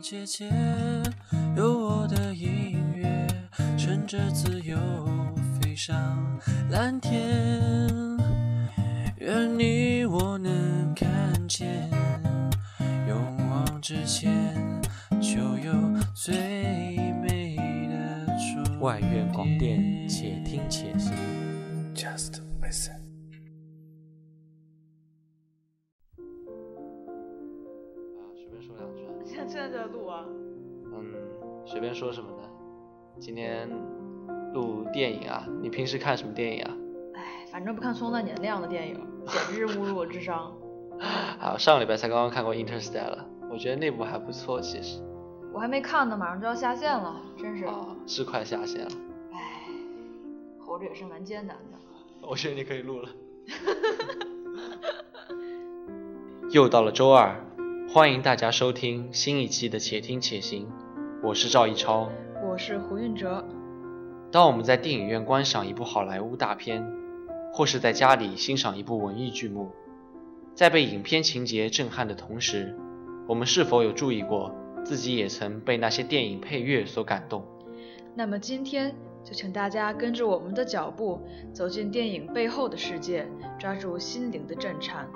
姐姐，有我的音乐，乘着自由飞上蓝天。愿你我能看见，勇往直前，就有最美的终外院广电，且听且行。Just listen。随便说什么呢？今天录电影啊？你平时看什么电影啊？哎，反正不看松赞年那样的电影，简直是侮辱我智商。好，上个礼拜才刚刚看过《Interstellar》，我觉得那部还不错，其实。我还没看呢，马上就要下线了，真是。啊，是快下线了。哎，活着也是蛮艰难的。我觉得你可以录了。又到了周二，欢迎大家收听新一期的《且听且行》，我是赵一超。我是胡运哲，当我们在电影院观赏一部好莱坞大片，或是在家里欣赏一部文艺剧目，在被影片情节震撼的同时，我们是否有注意过自己也曾被那些电影配乐所感动？那么今天就请大家跟着我们的脚步，走进电影背后的世界，抓住心灵的震颤。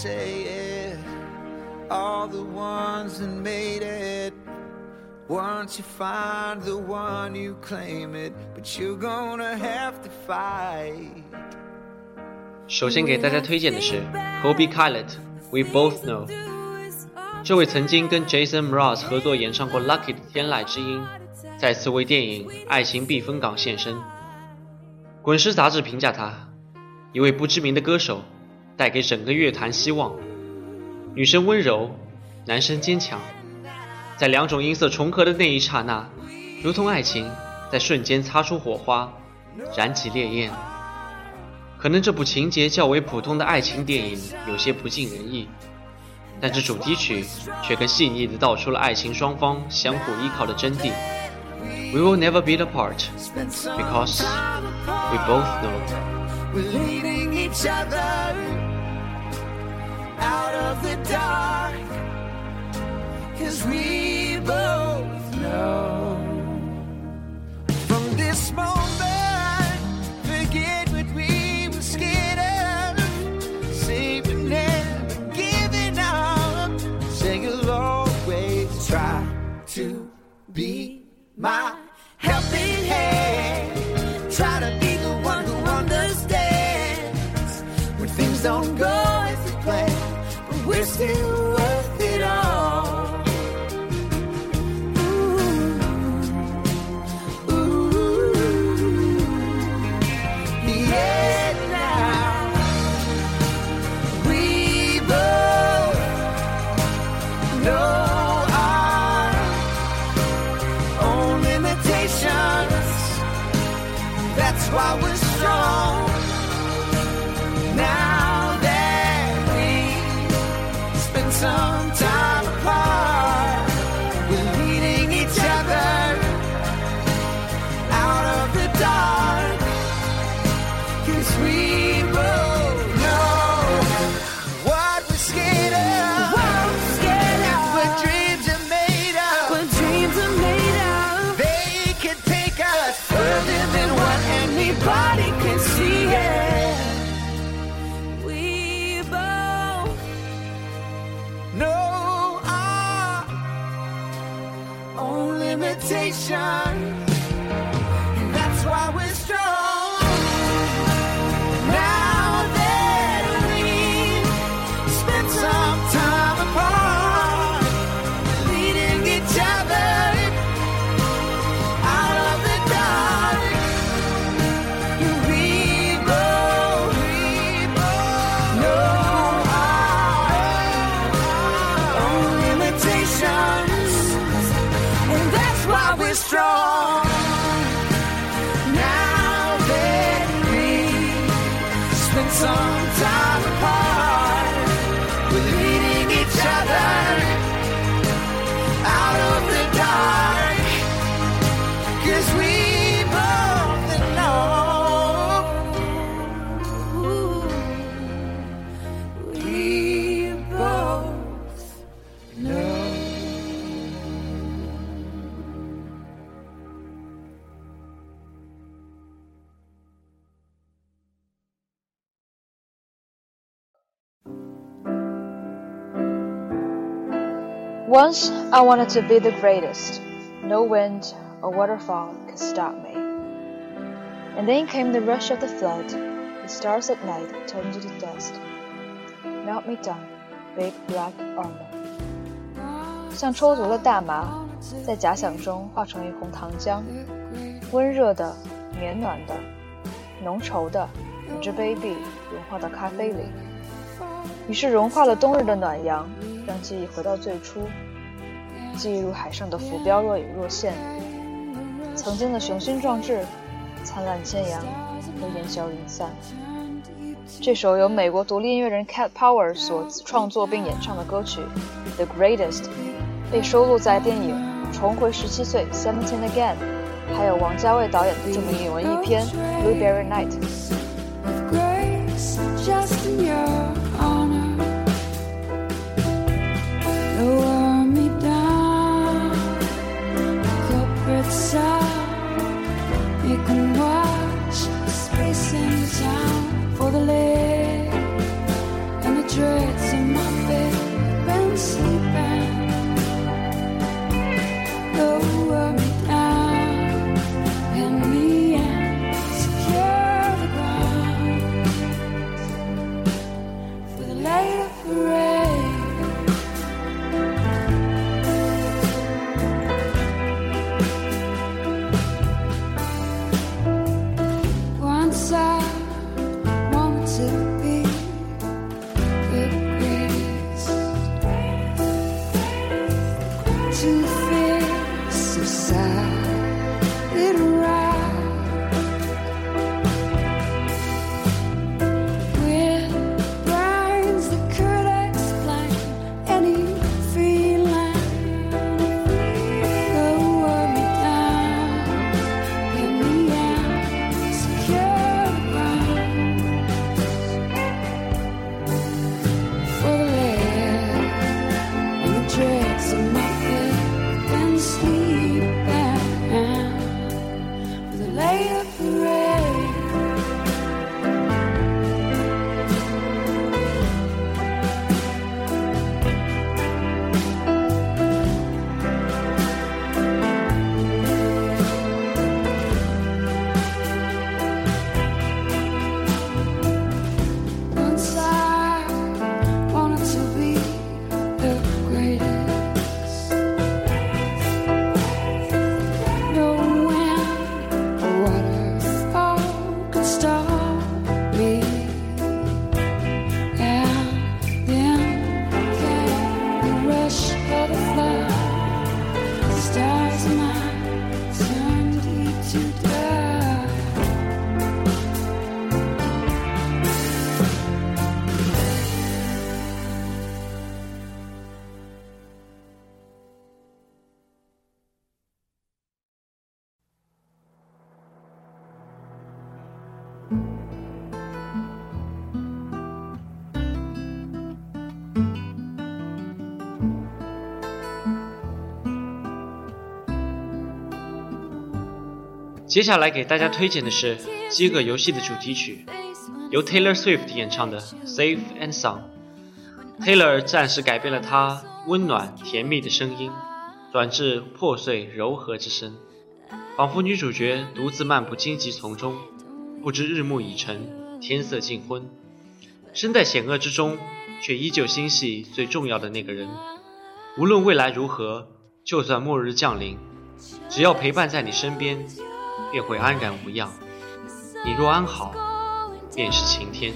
Say it, all the ones that made it. Once you find the one, you claim it, but you're gonna have to fight. 首先给大家推荐的是 Kobe Khaled，《We Both Know》。这位曾经跟 Jason Mraz 合作演唱过《Lucky》的天籁之音，再次为电影《爱情避风港》献身。滚石杂志评价他，一位不知名的歌手，带给整个乐坛希望。女生温柔，男生坚强，在两种音色重合的那一刹那，如同爱情在瞬间擦出火花，燃起烈焰。可能这部情节较为普通的爱情电影有些不尽人意，但这主题曲却更细腻地道出了爱情双方相互依靠的真谛。We will never be apart because we both know. We're leading each other. The dark. Cause we both Imitation. song Once I wanted to be the greatest. No wind or waterfall could stop me. And then came the rush of the flood. The stars at night turned to dust. Melt me down, big black armor. 像抽足了大麻，在假想中化成一泓糖浆，温热的、绵暖的、浓稠的，与之卑鄙融化到咖啡里。于是融化了冬日的暖阳， 让记忆回到最初。记忆如海上的浮标，若隐若现。曾经的雄心壮志，灿烂千阳，都烟消云散。这首由美国独立音乐人 Cat Power 所创作并演唱的歌曲《The Greatest》，被收录在电影《重回十七岁》（Seventeen Again），还有王家卫导演的著名影文艺片《Blueberry Night》。sleeping. 接下来给大家推荐的是《饥饿游戏》的主题曲，由 Taylor Swift 演唱的《Safe and Sound》。Taylor 暂时改变了她温暖甜蜜的声音，转至破碎柔和之声，仿佛女主角独自漫步荆棘丛中，不知日暮已沉，天色近昏，身在险恶之中，却依旧心系最重要的那个人。无论未来如何，就算末日降临，只要陪伴在你身边。便会安然无恙。你若安好，便是晴天。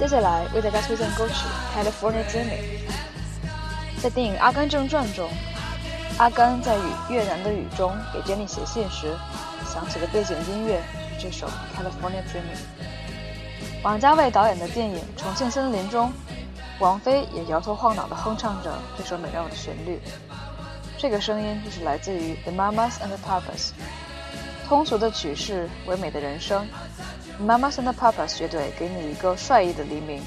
接下来为大家推荐歌曲《California Dreaming》。在电影《阿甘正传》中，阿甘在与越南的雨中给 Jenny 写信时，响起的背景音乐这首《California Dreaming》。王家卫导演的电影《重庆森林》中，王菲也摇头晃脑地哼唱着这首美妙的旋律。这个声音就是来自于 The Mamas and the Papas。通俗的曲式，唯美的人生。Mamas and Papas 乐队给你一个帅意的黎明。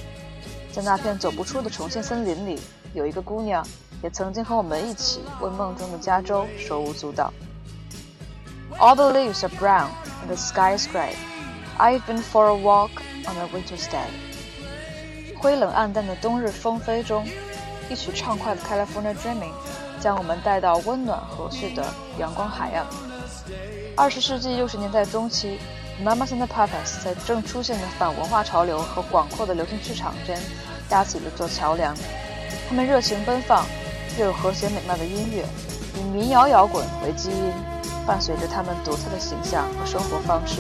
在那片走不出的重庆森林里，有一个姑娘，也曾经和我们一起为梦中的加州手舞足蹈。All the leaves are brown and the sky is gray. I've been for a walk on a winter's day. 灰冷暗淡的冬日风飞中，一曲畅快的 California Dreaming 将我们带到温暖和煦的阳光海岸。二十世纪六十年代中期。Mamas and Papas 在正出现的反文化潮流和广阔的流行市场间搭起了一座桥梁。他们热情奔放，又有和谐美妙的音乐，以民谣摇滚为基因，伴随着他们独特的形象和生活方式。